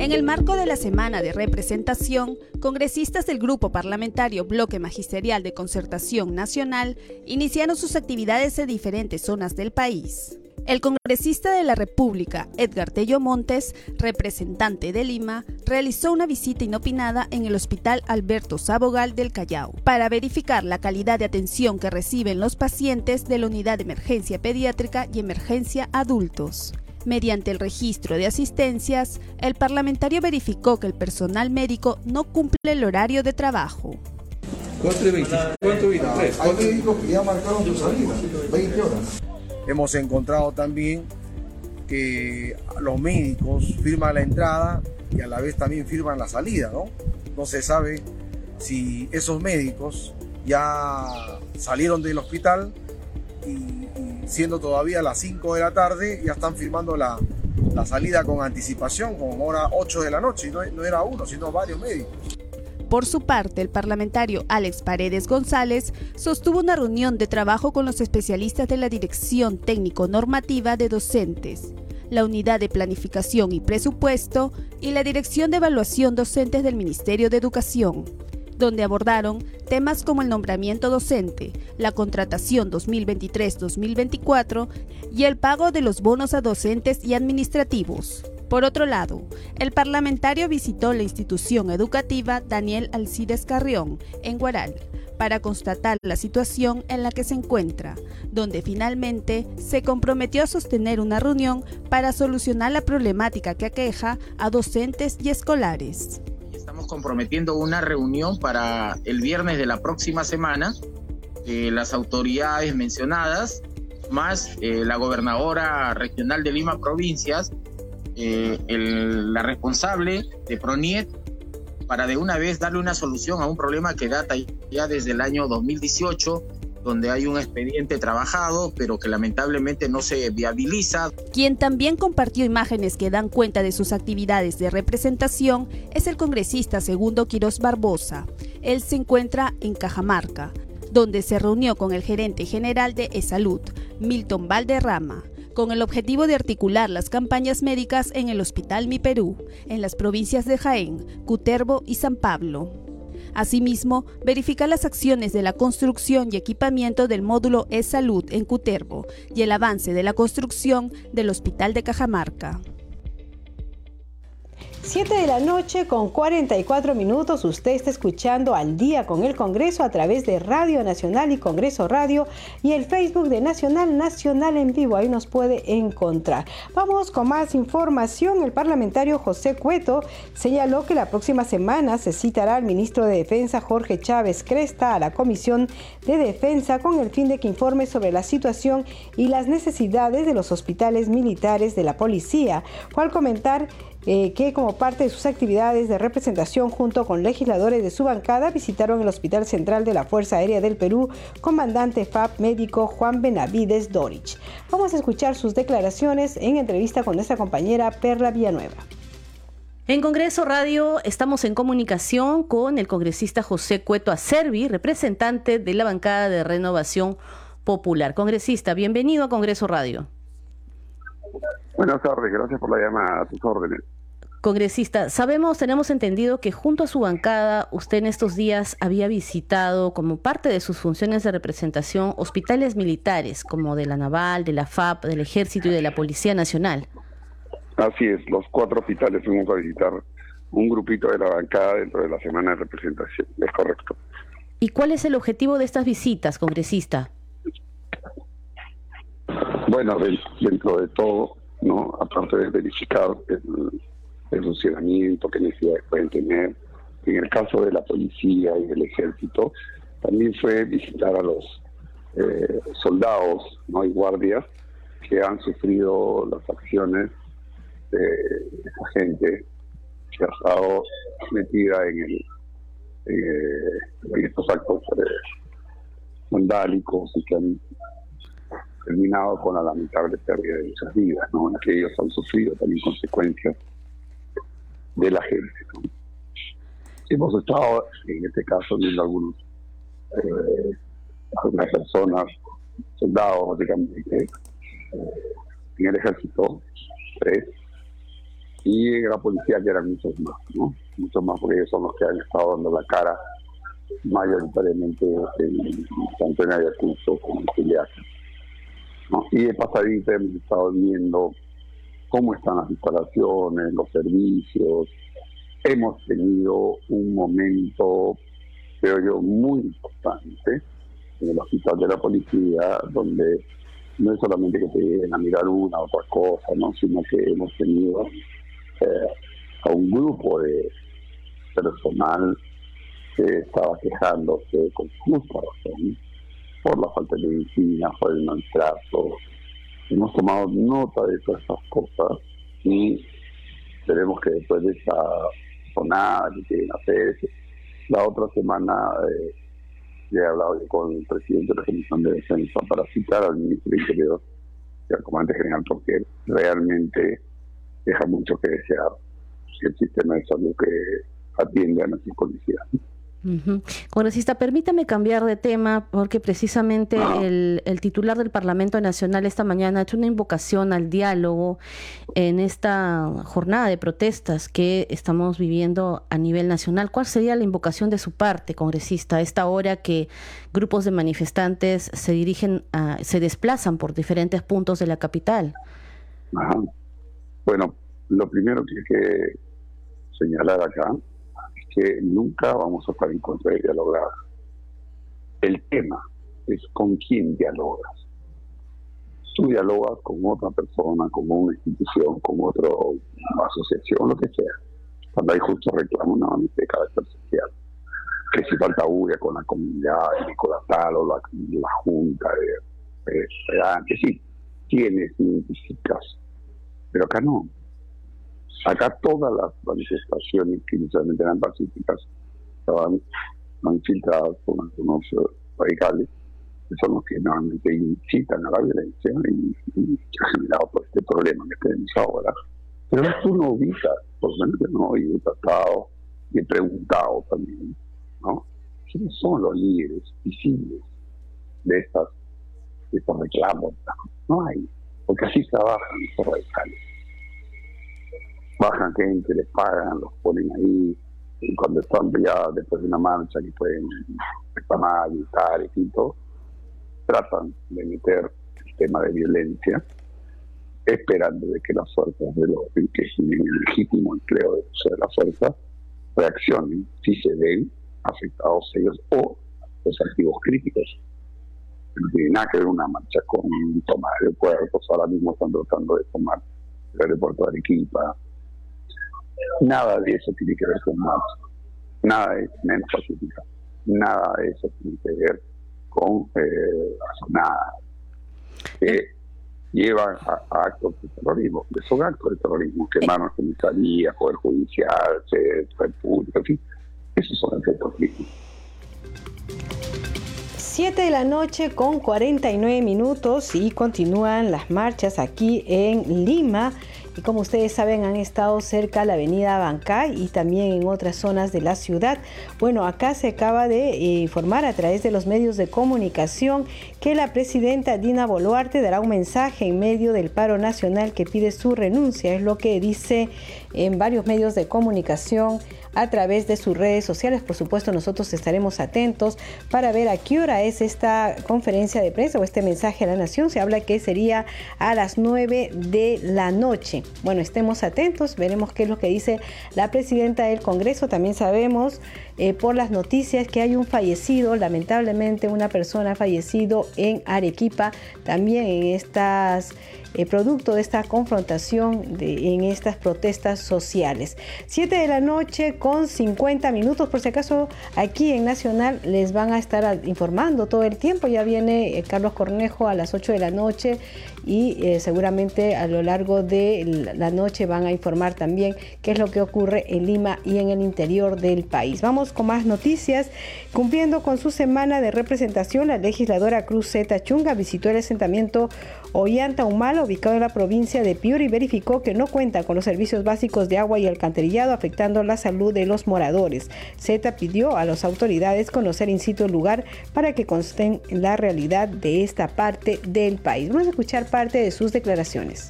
En el marco de la semana de representación, congresistas del Grupo Parlamentario Bloque Magisterial de Concertación Nacional iniciaron sus actividades en diferentes zonas del país. El congresista de la República, Edgar Tello Montes, representante de Lima, realizó una visita inopinada en el Hospital Alberto Sabogal del Callao para verificar la calidad de atención que reciben los pacientes de la Unidad de Emergencia Pediátrica y Emergencia Adultos. Mediante el registro de asistencias, el parlamentario verificó que el personal médico no cumple el horario de trabajo. Hemos encontrado también que los médicos firman la entrada y a la vez también firman la salida, ¿no? No se sabe si esos médicos ya salieron del hospital y siendo todavía las 5 de la tarde, ya están firmando la, salida con anticipación, con hora 8 de la noche, y no, no era uno, sino varios médicos. Por su parte, el parlamentario Alex Paredes González sostuvo una reunión de trabajo con los especialistas de la Dirección Técnico Normativa de Docentes, la Unidad de Planificación y Presupuesto y la Dirección de Evaluación Docentes del Ministerio de Educación donde abordaron temas como el nombramiento docente, la contratación 2023-2024 y el pago de los bonos a docentes y administrativos. Por otro lado, el parlamentario visitó la institución educativa Daniel Alcides Carrión, en Guaral, para constatar la situación en la que se encuentra, donde finalmente se comprometió a sostener una reunión para solucionar la problemática que aqueja a docentes y escolares comprometiendo una reunión para el viernes de la próxima semana. Eh, las autoridades mencionadas, más eh, la gobernadora regional de Lima Provincias, eh, la responsable de PRONIET, para de una vez darle una solución a un problema que data ya desde el año 2018 donde hay un expediente trabajado, pero que lamentablemente no se viabiliza. Quien también compartió imágenes que dan cuenta de sus actividades de representación es el congresista Segundo Quirós Barbosa. Él se encuentra en Cajamarca, donde se reunió con el gerente general de E-Salud, Milton Valderrama con el objetivo de articular las campañas médicas en el Hospital Mi Perú, en las provincias de Jaén, Cutervo y San Pablo. Asimismo, verificar las acciones de la construcción y equipamiento del módulo E-Salud en Cutervo y el avance de la construcción del Hospital de Cajamarca. 7 de la noche con 44 minutos. Usted está escuchando al día con el Congreso a través de Radio Nacional y Congreso Radio y el Facebook de Nacional Nacional en vivo. Ahí nos puede encontrar. Vamos con más información. El parlamentario José Cueto señaló que la próxima semana se citará al ministro de Defensa Jorge Chávez Cresta a la Comisión de Defensa con el fin de que informe sobre la situación y las necesidades de los hospitales militares de la policía. Fue al comentar eh, que como parte de sus actividades de representación junto con legisladores de su bancada visitaron el Hospital Central de la Fuerza Aérea del Perú, comandante FAP médico Juan Benavides Dorich. Vamos a escuchar sus declaraciones en entrevista con nuestra compañera Perla Villanueva. En Congreso Radio estamos en comunicación con el congresista José Cueto Acervi, representante de la bancada de Renovación Popular. Congresista, bienvenido a Congreso Radio. Buenas tardes, gracias por la llamada, a tus órdenes. Congresista, sabemos, tenemos entendido que junto a su bancada usted en estos días había visitado como parte de sus funciones de representación hospitales militares como de la Naval, de la FAP, del Ejército y de la Policía Nacional. Así es, los cuatro hospitales fuimos a visitar un grupito de la bancada dentro de la semana de representación, es correcto. ¿Y cuál es el objetivo de estas visitas, congresista? Bueno, dentro de todo, no aparte de verificar el el funcionamiento, qué necesidades pueden tener. En el caso de la policía y del ejército, también fue visitar a los eh, soldados ¿no? y guardias que han sufrido las acciones de esa gente que ha estado metida en, el, en, estos actos vandálicos y que han terminado con la lamentable pérdida de muchas vidas, ¿no? en que ellos han sufrido también consecuencias de la gente. Hemos estado, en este caso, viendo algunos, eh, algunas personas, soldados, básicamente, eh, en el ejército, tres, y en la policía, que eran muchos más, ¿no? Muchos más, porque ellos son los que han estado dando la cara mayoritariamente en, tanto en Ayacucho como en Culiacán. ¿no? Y de pasadita hemos estado viendo cómo están las instalaciones, los servicios. Hemos tenido un momento, creo yo, muy importante en el hospital de la policía, donde no es solamente que te lleguen a mirar una u otra cosa, ¿no? sino que hemos tenido eh, a un grupo de personal que estaba quejándose con justa razón por la falta de medicina, por el maltrato. Hemos tomado nota de todas esas cosas y esperemos que después de esa sonada que quieren hacer, la otra semana eh, he hablado con el presidente de la Comisión de Defensa para citar al ministro de Interior y al comandante general porque realmente deja mucho que desear el sistema de salud que atiende a nuestros policías. Congresista, permítame cambiar de tema porque precisamente el, titular del Parlamento Nacional esta mañana ha hecho una invocación al diálogo en esta jornada de protestas que estamos viviendo a nivel nacional. ¿Cuál sería la invocación de su parte, congresista, a esta hora que grupos de manifestantes se dirigen, a, se desplazan por diferentes puntos de la capital? Bueno, lo primero que hay que señalar acá que nunca vamos a estar en contra de dialogar. El tema es con quién dialogas. Tú dialogas con otra persona, con una institución, con otra asociación, lo que sea. Cuando hay justo reclamo nuevamente de carácter social. Que si falta huya con la comunidad, la tal o la, junta de, sí, tienes, identificas. Pero acá no Acá todas las manifestaciones que inicialmente eran pacíficas estaban infiltradas por algunos eh, radicales, que son los que normalmente incitan a la violencia y, ha generado todo este problema que tenemos ahora. Pero tú no ubicas, por lo menos yo no he tratado y he preguntado también, ¿no? ¿Quiénes son los líderes visibles de estas de estos reclamos? No hay, porque así trabajan los radicales bajan gente, les pagan, los ponen ahí, y cuando están ya después de una marcha que pueden reclamar, gritar y todo, tratan de meter el tema de violencia, esperando de que las fuerzas de los que es un legítimo empleo de, de la fuerza reaccionen si se ven afectados ellos o los activos críticos. No tiene nada que ver una marcha con tomar aeropuertos, ahora mismo están tratando de tomar el aeropuerto de Arequipa, Nada de eso tiene que ver con más, nada de menos pacífica, nada de eso tiene que ver con eh, nada que llevan a, actos de terrorismo, son actos de terrorismo, quemar comisaría, poder judicial, ser público, en fin, esos son efectos críticos. 7 de la noche con 49 minutos y continúan las marchas aquí en Lima y como ustedes saben han estado cerca la avenida Bancay y también en otras zonas de la ciudad. Bueno, acá se acaba de eh, informar a través de los medios de comunicación que la presidenta Dina Boluarte dará un mensaje en medio del paro nacional que pide su renuncia, es lo que dice en varios medios de comunicación a través de sus redes sociales. Por supuesto, nosotros estaremos atentos para ver a qué hora es esta conferencia de prensa o este mensaje a la nación. Se habla que sería a las 9 de la noche. Bueno, estemos atentos, veremos qué es lo que dice la presidenta del Congreso. También sabemos eh, por las noticias que hay un fallecido, lamentablemente una persona ha fallecido en Arequipa, también en estas eh, producto de esta confrontación de, en estas protestas sociales. Siete de la noche con 50 minutos. Por si acaso aquí en Nacional les van a estar informando todo el tiempo. Ya viene eh, Carlos Cornejo a las 8 de la noche y eh, seguramente a lo largo de la noche van a informar también qué es lo que ocurre en Lima y en el interior del país. Vamos con más noticias. Cumpliendo con su semana de representación, la legisladora Cruz Zeta Chunga visitó el asentamiento Ollanta Humala, ubicado en la provincia de Piura, verificó que no cuenta con los servicios básicos de agua y alcantarillado, afectando la salud de los moradores. Zeta pidió a las autoridades conocer in situ el lugar para que consten la realidad de esta parte del país. Vamos a escuchar parte de sus declaraciones.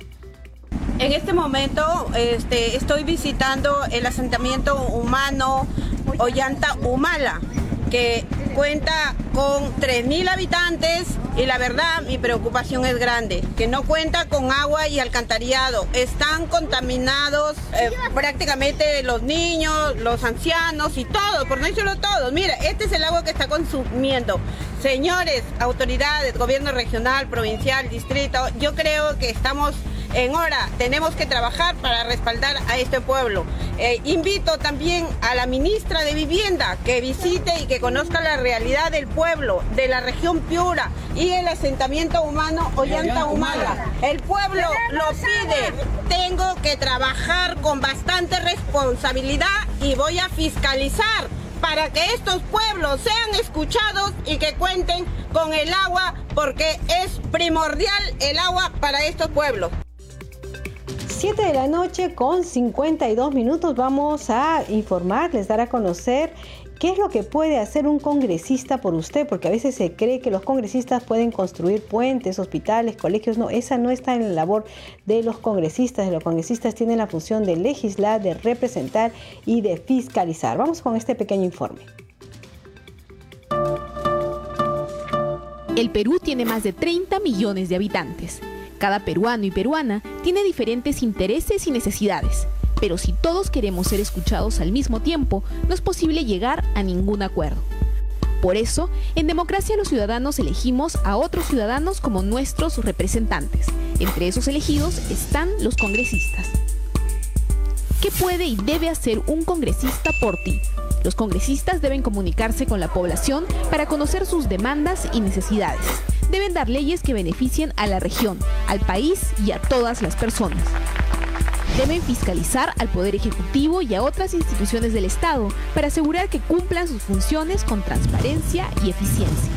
En este momento este, estoy visitando el asentamiento humano Ollanta Humala, que cuenta con 3.000 habitantes y la verdad mi preocupación es grande, que no cuenta con agua y alcantarillado. Están contaminados eh, prácticamente los niños, los ancianos y todos, por no decirlo todos. Mira, este es el agua que está consumiendo. Señores, autoridades, gobierno regional, provincial, distrito, yo creo que estamos en hora. Tenemos que trabajar para respaldar a este pueblo. Eh, invito también a la ministra de Vivienda que visite y que conozca la realidad del pueblo, de la región Piura y el asentamiento humano Ollanta Humala. El pueblo lo pide. Tengo que trabajar con bastante responsabilidad y voy a fiscalizar para que estos pueblos sean escuchados y que cuenten con el agua porque es primordial el agua para estos pueblos. 7 de la noche con 52 minutos vamos a informarles, dar a conocer qué es lo que puede hacer un congresista por usted, porque a veces se cree que los congresistas pueden construir puentes, hospitales, colegios. No, esa no está en la labor de los congresistas. Los congresistas tienen la función de legislar, de representar y de fiscalizar. Vamos con este pequeño informe. El Perú tiene más de 30 millones de habitantes. Cada peruano y peruana tiene diferentes intereses y necesidades, pero si todos queremos ser escuchados al mismo tiempo, no es posible llegar a ningún acuerdo. Por eso, en democracia los ciudadanos elegimos a otros ciudadanos como nuestros representantes. Entre esos elegidos están los congresistas. ¿Qué puede y debe hacer un congresista por ti? Los congresistas deben comunicarse con la población para conocer sus demandas y necesidades deben dar leyes que beneficien a la región, al país y a todas las personas. Deben fiscalizar al Poder Ejecutivo y a otras instituciones del Estado para asegurar que cumplan sus funciones con transparencia y eficiencia.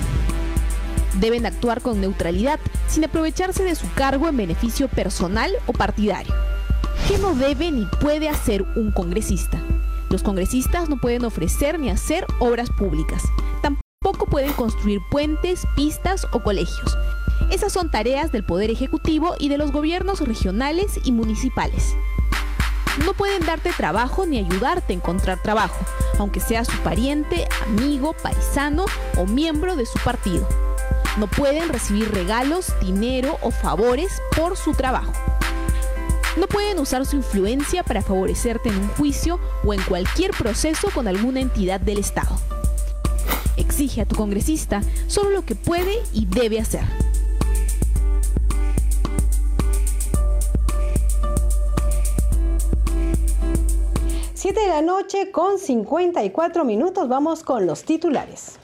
Deben actuar con neutralidad, sin aprovecharse de su cargo en beneficio personal o partidario. ¿Qué no debe ni puede hacer un congresista? Los congresistas no pueden ofrecer ni hacer obras públicas. Tampoco pueden construir puentes, pistas o colegios. Esas son tareas del Poder Ejecutivo y de los gobiernos regionales y municipales. No pueden darte trabajo ni ayudarte a encontrar trabajo, aunque sea su pariente, amigo, paisano o miembro de su partido. No pueden recibir regalos, dinero o favores por su trabajo. No pueden usar su influencia para favorecerte en un juicio o en cualquier proceso con alguna entidad del Estado. Exige a tu congresista solo lo que puede y debe hacer. Siete de la noche con 54 minutos. Vamos con los titulares.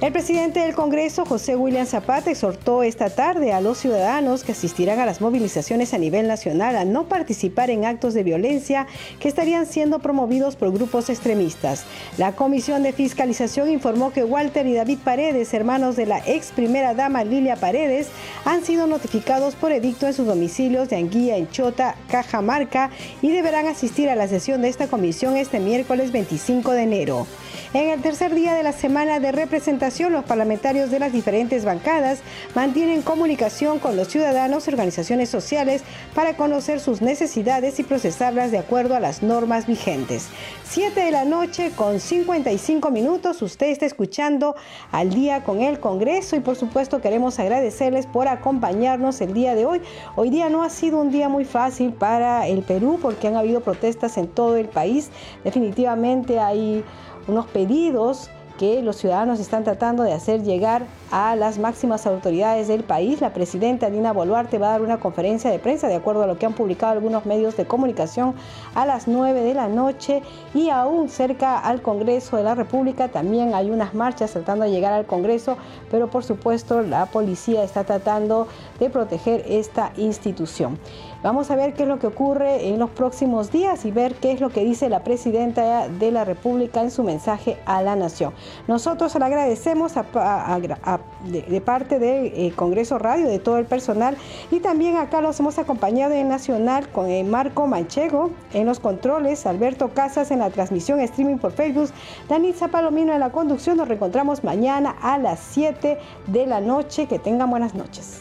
El presidente del Congreso, José William Zapata, exhortó esta tarde a los ciudadanos que asistirán a las movilizaciones a nivel nacional a no participar en actos de violencia que estarían siendo promovidos por grupos extremistas. La Comisión de Fiscalización informó que Walter y David Paredes, hermanos de la ex primera dama Lilia Paredes, han sido notificados por edicto en sus domicilios de Anguilla, en Chota, Cajamarca y deberán asistir a la sesión de esta comisión este miércoles 25 de enero. En el tercer día de la semana de representación, los parlamentarios de las diferentes bancadas mantienen comunicación con los ciudadanos y organizaciones sociales para conocer sus necesidades y procesarlas de acuerdo a las normas vigentes. 7 de la noche con 55 minutos, usted está escuchando al día con el Congreso y por supuesto queremos agradecerles por acompañarnos el día de hoy. Hoy día no ha sido un día muy fácil para el Perú porque han habido protestas en todo el país. Definitivamente hay unos pedidos que los ciudadanos están tratando de hacer llegar a las máximas autoridades del país. La presidenta Dina Boluarte va a dar una conferencia de prensa, de acuerdo a lo que han publicado algunos medios de comunicación, a las 9 de la noche y aún cerca al Congreso de la República también hay unas marchas tratando de llegar al Congreso, pero por supuesto la policía está tratando de proteger esta institución. Vamos a ver qué es lo que ocurre en los próximos días y ver qué es lo que dice la presidenta de la República en su mensaje a la nación. Nosotros le agradecemos de, parte del eh, Congreso Radio, de todo el personal y también acá los hemos acompañado en Nacional con eh, Marco Manchego en los controles, Alberto Casas en la transmisión streaming por Facebook, Danitza Palomino en la conducción. Nos reencontramos mañana a las 7 de la noche. Que tengan buenas noches.